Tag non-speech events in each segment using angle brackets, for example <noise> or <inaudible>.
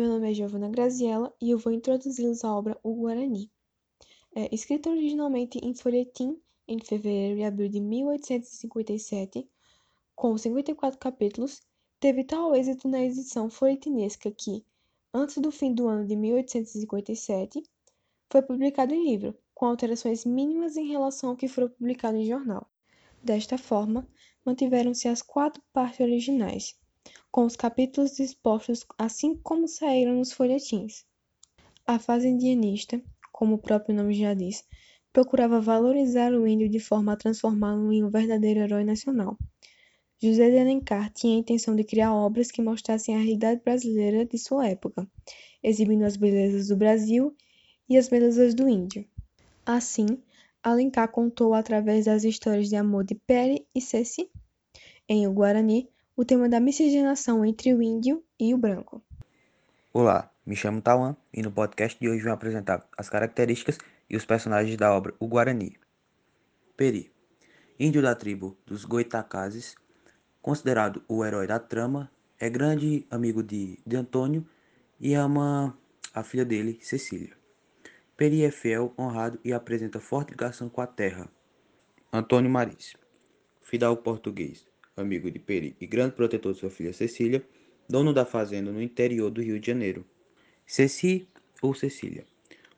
meu nome é Giovana Graziella e eu vou introduzir-los à obra O Guarani. É, escrita originalmente em folhetim entre fevereiro e abril de 1857, com 54 capítulos, teve tal êxito na edição folhetinesca que, antes do fim do ano de 1857, foi publicado em livro, com alterações mínimas em relação ao que foi publicado em jornal. Desta forma, mantiveram-se as quatro partes originais, com os capítulos dispostos assim como saíram nos folhetins. A fase indianista, como o próprio nome já diz, procurava valorizar o índio de forma a transformá-lo em um verdadeiro herói nacional. José de Alencar tinha a intenção de criar obras que mostrassem a realidade brasileira de sua época, exibindo as belezas do Brasil e as belezas do índio. Assim, Alencar contou através das histórias de amor de Pere e Ceci, em O Guarani, o tema da miscigenação entre o índio e o branco. Olá, me chamo Tawan e no podcast de hoje vou apresentar as características e os personagens da obra O Guarani. Peri, índio da tribo dos Goitacazes, considerado o herói da trama, é grande amigo de, de Antônio e ama a filha dele, Cecília. Peri é fiel, honrado e apresenta forte ligação com a terra. Antônio Maris, fidalgo português, amigo de Peri e grande protetor de sua filha Cecília, dono da fazenda no interior do Rio de Janeiro. Ceci ou Cecília,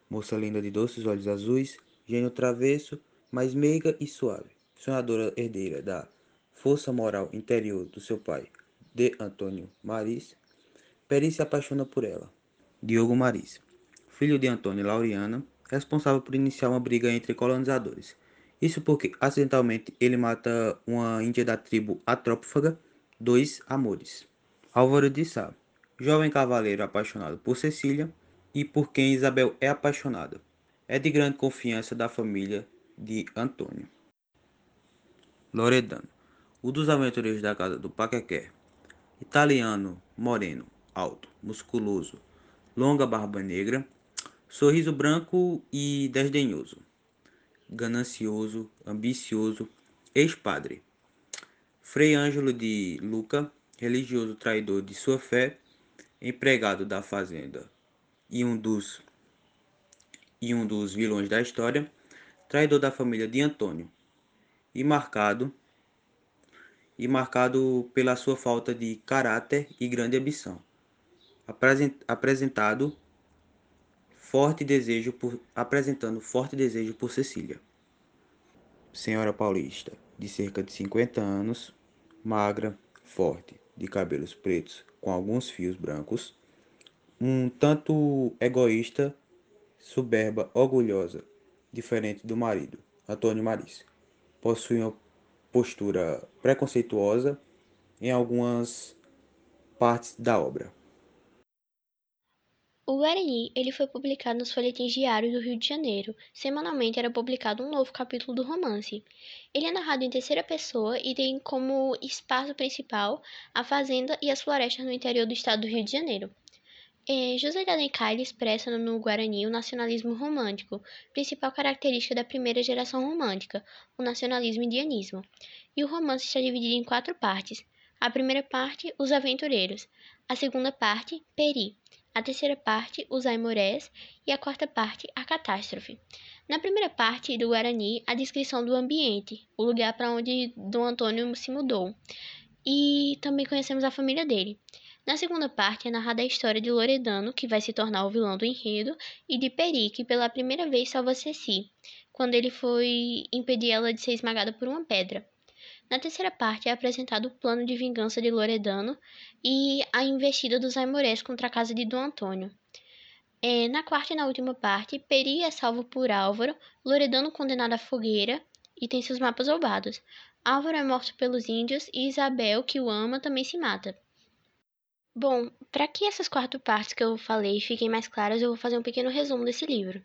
moça linda de doces olhos azuis, gênio travesso, mas meiga e suave, sonhadora herdeira da força moral interior do seu pai, de Antônio Maris, Peri se apaixona por ela. Diogo Maris, filho de Antônio e Lauriana, responsável por iniciar uma briga entre colonizadores, isso porque acidentalmente ele mata uma índia da tribo Atrópfaga, dois amores. Álvaro de Sá, jovem cavaleiro apaixonado por Cecília e por quem Isabel é apaixonada. É de grande confiança da família de Antônio. Loredano, o dos aventureiros da casa do Paquequé. Italiano, moreno, alto, musculoso, longa barba negra, sorriso branco e desdenhoso ganancioso, ambicioso, ex-padre. Frei Ângelo de Luca, religioso traidor de sua fé, empregado da fazenda e um dos e um dos vilões da história, traidor da família de Antônio, e marcado e marcado pela sua falta de caráter e grande ambição. Apresentado forte desejo por apresentando forte desejo por Cecília. Senhora paulista, de cerca de 50 anos, magra, forte, de cabelos pretos com alguns fios brancos, um tanto egoísta, soberba, orgulhosa, diferente do marido, Antônio Maris. Possui uma postura preconceituosa em algumas partes da obra. O Guarani ele foi publicado nos folhetins diários do Rio de Janeiro. Semanalmente era publicado um novo capítulo do romance. Ele é narrado em terceira pessoa e tem como espaço principal a fazenda e as florestas no interior do estado do Rio de Janeiro. É, José de Alencar expressa no Guarani o nacionalismo romântico, principal característica da primeira geração romântica, o nacionalismo indianismo. E o romance está dividido em quatro partes. A primeira parte, os aventureiros. A segunda parte, Peri a terceira parte, os aimorés, e a quarta parte, a catástrofe. Na primeira parte do Guarani, a descrição do ambiente, o lugar para onde Dom Antônio se mudou, e também conhecemos a família dele. Na segunda parte é narrada a história de Loredano, que vai se tornar o vilão do enredo, e de Peri, que pela primeira vez salva Ceci, quando ele foi impedir ela de ser esmagada por uma pedra. Na terceira parte é apresentado o plano de vingança de Loredano e a investida dos Aimorés contra a casa de Dom Antônio. É, na quarta e na última parte, Peri é salvo por Álvaro, Loredano condenado à fogueira e tem seus mapas roubados. Álvaro é morto pelos índios e Isabel, que o ama, também se mata. Bom, para que essas quatro partes que eu falei fiquem mais claras, eu vou fazer um pequeno resumo desse livro.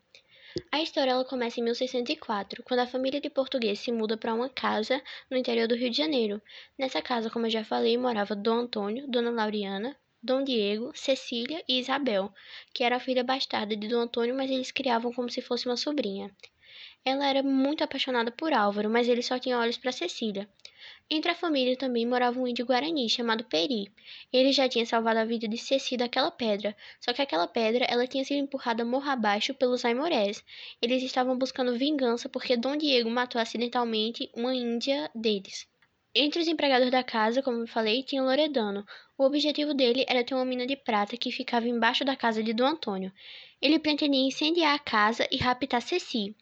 A história ela começa em 1604, quando a família de português se muda para uma casa no interior do Rio de Janeiro. Nessa casa, como eu já falei, morava Dom Antônio, Dona Lauriana, Dom Diego, Cecília e Isabel, que era a filha bastarda de Dom Antônio, mas eles criavam como se fosse uma sobrinha. Ela era muito apaixonada por Álvaro, mas ele só tinha olhos para Cecília. Entre a família também morava um índio guarani chamado Peri. Ele já tinha salvado a vida de Ceci daquela pedra, só que aquela pedra ela tinha sido empurrada morro abaixo pelos aimorés. Eles estavam buscando vingança porque Dom Diego matou acidentalmente uma índia deles. Entre os empregados da casa, como eu falei, tinha Loredano. O objetivo dele era ter uma mina de prata que ficava embaixo da casa de Dom Antônio. Ele pretendia incendiar a casa e raptar Ceci.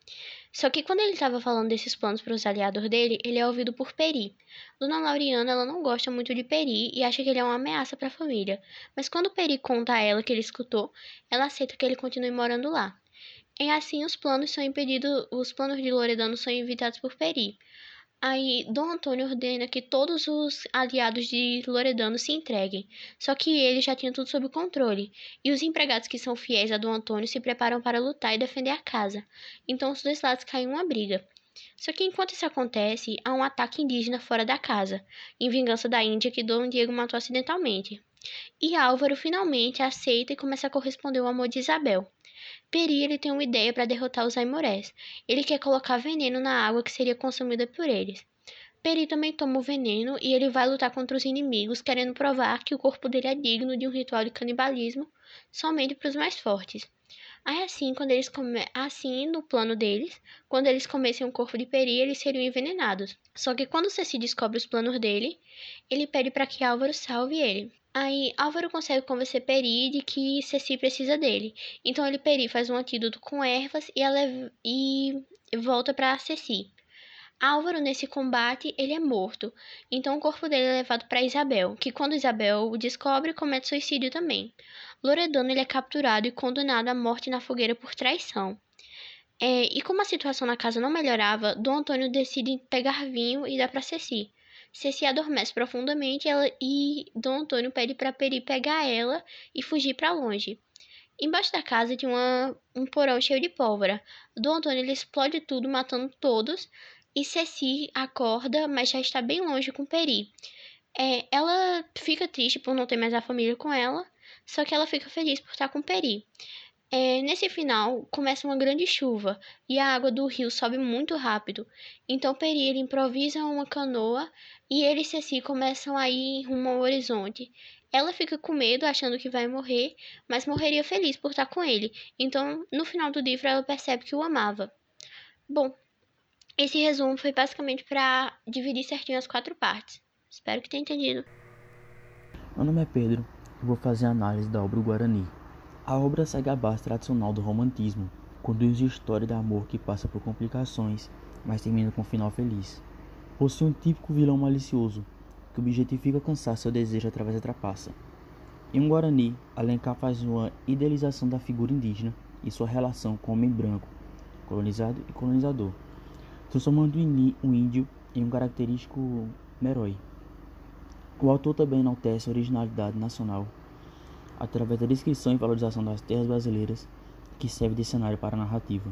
Só que quando ele estava falando desses planos para os aliados dele, ele é ouvido por Peri. Dona Lauriana ela não gosta muito de Peri e acha que ele é uma ameaça para a família. Mas quando Peri conta a ela que ele escutou, ela aceita que ele continue morando lá. E assim os planos são impedidos, os planos de Loredano são evitados por Peri. Aí Dom Antônio ordena que todos os aliados de Loredano se entreguem, só que ele já tinha tudo sob controle, e os empregados que são fiéis a Dom Antônio se preparam para lutar e defender a casa. Então os dois lados caem uma briga. Só que enquanto isso acontece, há um ataque indígena fora da casa, em vingança da Índia que Dom Diego matou acidentalmente. E Álvaro finalmente aceita e começa a corresponder ao amor de Isabel. Peri ele tem uma ideia para derrotar os Aimorés. Ele quer colocar veneno na água que seria consumida por eles. Peri também toma o veneno e ele vai lutar contra os inimigos, querendo provar que o corpo dele é digno de um ritual de canibalismo somente para os mais fortes. Aí assim, quando eles come... assim, no plano deles, quando eles comessem o corpo de Peri, eles seriam envenenados. Só que quando Ceci descobre os planos dele, ele pede para que Álvaro salve ele. Aí Álvaro consegue convencer Peri de que Ceci precisa dele. Então ele Peri faz um antídoto com ervas e, ela, e volta para Ceci. Álvaro nesse combate ele é morto. Então o corpo dele é levado para Isabel, que quando Isabel o descobre comete suicídio também. Loredano ele é capturado e condenado à morte na fogueira por traição. É, e como a situação na casa não melhorava, Dom Antônio decide pegar vinho e dar para Ceci. Ceci adormece profundamente ela, e Dom Antônio pede para Peri pegar ela e fugir para longe. Embaixo da casa tinha uma, um porão cheio de pólvora. Dom Antônio ele explode tudo, matando todos. E Ceci acorda, mas já está bem longe com Peri. É, ela fica triste por não ter mais a família com ela, só que ela fica feliz por estar com Peri. É, nesse final, começa uma grande chuva e a água do rio sobe muito rápido. Então Peri ele improvisa uma canoa e ele e Ceci começam a ir rumo ao horizonte. Ela fica com medo, achando que vai morrer, mas morreria feliz por estar com ele. Então, no final do livro, ela percebe que o amava. Bom, esse resumo foi basicamente para dividir certinho as quatro partes. Espero que tenha entendido. Meu nome é Pedro vou fazer a análise da obra Guarani. A obra segue a base tradicional do romantismo, conduz a história de amor que passa por complicações, mas termina com um final feliz. Possui um típico vilão malicioso, que objetifica alcançar seu desejo através da trapaça. Em um Guarani, Alencar faz uma idealização da figura indígena e sua relação com o homem branco, colonizado e colonizador, transformando o índio em um característico herói. O autor também enaltece a originalidade nacional através da descrição e valorização das terras brasileiras que serve de cenário para a narrativa.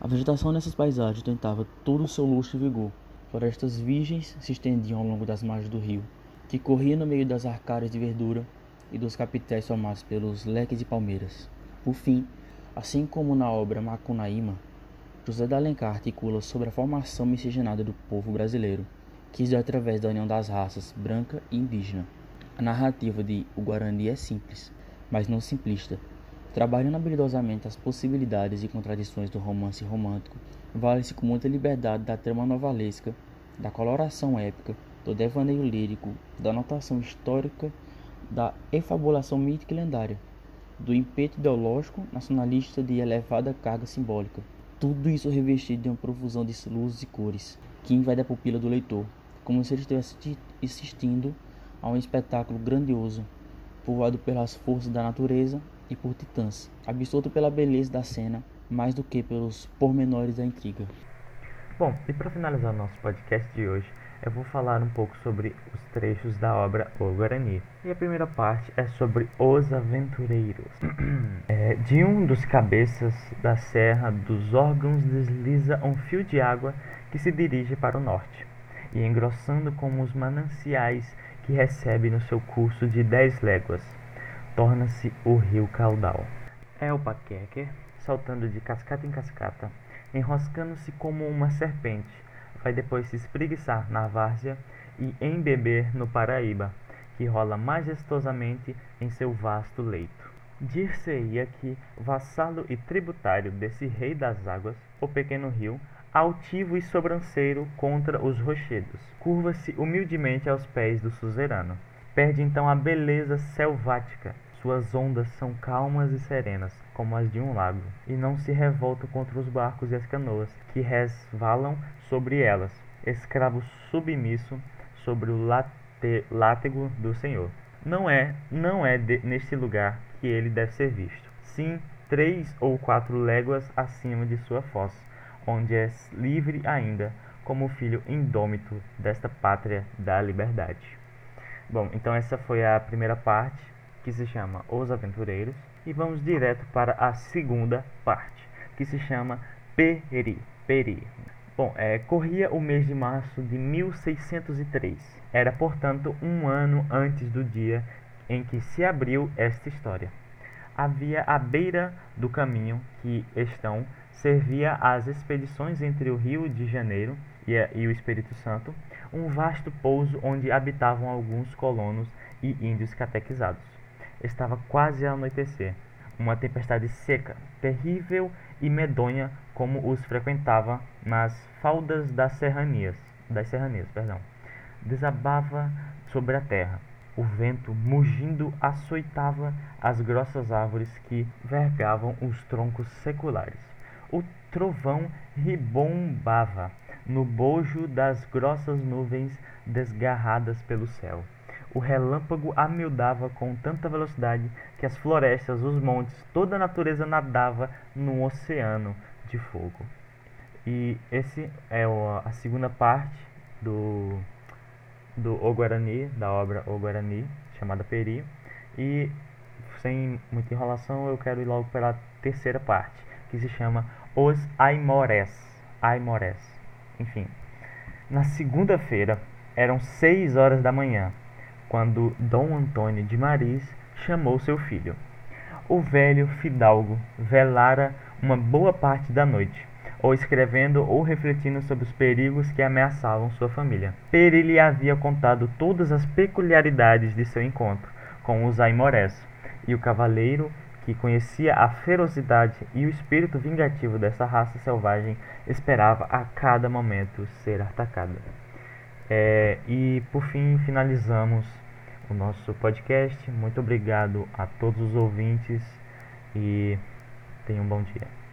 A vegetação nessas paisagens tentava todo o seu luxo e vigor. Florestas virgens se estendiam ao longo das margens do rio, que corria no meio das arcárias de verdura e dos capitéis formados pelos leques de palmeiras. Por fim, assim como na obra Macunaíma, José de Alencar articula sobre a formação miscigenada do povo brasileiro, que se deu através da união das raças branca e indígena. A narrativa de O Guarani é simples, mas não simplista. Trabalhando habilidosamente as possibilidades e contradições do romance romântico, vale-se com muita liberdade da trama novelesca, da coloração épica, do devaneio lírico, da notação histórica, da efabulação mítica e lendária, do impeto ideológico nacionalista de elevada carga simbólica. Tudo isso revestido de uma profusão de luzes e cores, que invade a pupila do leitor, como se ele estivesse assistindo a um espetáculo grandioso, povoado pelas forças da natureza e por titãs, absorto pela beleza da cena mais do que pelos pormenores da intriga. Bom, e para finalizar nosso podcast de hoje, eu vou falar um pouco sobre os trechos da obra O Guarani. E a primeira parte é sobre os aventureiros. <clears throat> é, de um dos cabeças da serra dos órgãos desliza um fio de água que se dirige para o norte, e engrossando como os mananciais que recebe no seu curso de 10 léguas, torna-se o rio Caudal. É o paqueque, saltando de cascata em cascata, enroscando-se como uma serpente, vai depois se espreguiçar na várzea e Embeber no Paraíba, que rola majestosamente em seu vasto leito. Dir-se-ia que, vassalo e tributário desse rei das águas, o pequeno rio, altivo e sobranceiro contra os rochedos, curva-se humildemente aos pés do suzerano. Perde então a beleza selvática. Suas ondas são calmas e serenas, como as de um lago, e não se revoltam contra os barcos e as canoas, que resvalam sobre elas, escravo submisso sobre o látego do Senhor. Não é, não é de, neste lugar que ele deve ser visto. Sim, três ou quatro léguas acima de sua foz, onde é livre ainda, como filho indômito desta pátria da liberdade. Bom, então essa foi a primeira parte, que se chama Os Aventureiros, e vamos direto para a segunda parte, que se chama Peri. Peri. Bom, é, corria o mês de março de 1603. Era, portanto, um ano antes do dia em que se abriu esta história. Havia à beira do caminho que estão servia às expedições entre o Rio de Janeiro e, e o Espírito Santo, um vasto pouso onde habitavam alguns colonos e índios catequizados. Estava quase a anoitecer. Uma tempestade seca, terrível e medonha como os frequentava nas faldas das serranias, das serranias, perdão. Desabava sobre a terra. O vento, mugindo, açoitava as grossas árvores que vergavam os troncos seculares. O trovão ribombava no bojo das grossas nuvens desgarradas pelo céu. O relâmpago amildava com tanta velocidade que as florestas, os montes, toda a natureza nadava num oceano de fogo. E esse é a segunda parte do do O Guarani, da obra O Guarani, chamada Peri. E sem muita enrolação, eu quero ir logo para a terceira parte, que se chama Os Aimorés. Aimorés. Enfim. Na segunda-feira, eram seis horas da manhã, quando Dom Antônio de Maris chamou seu filho. O velho fidalgo velara uma boa parte da noite ou escrevendo ou refletindo sobre os perigos que ameaçavam sua família. Peri lhe havia contado todas as peculiaridades de seu encontro com os aimorés, e o cavaleiro, que conhecia a ferocidade e o espírito vingativo dessa raça selvagem, esperava a cada momento ser atacada. É, e por fim finalizamos o nosso podcast. Muito obrigado a todos os ouvintes e tenham um bom dia.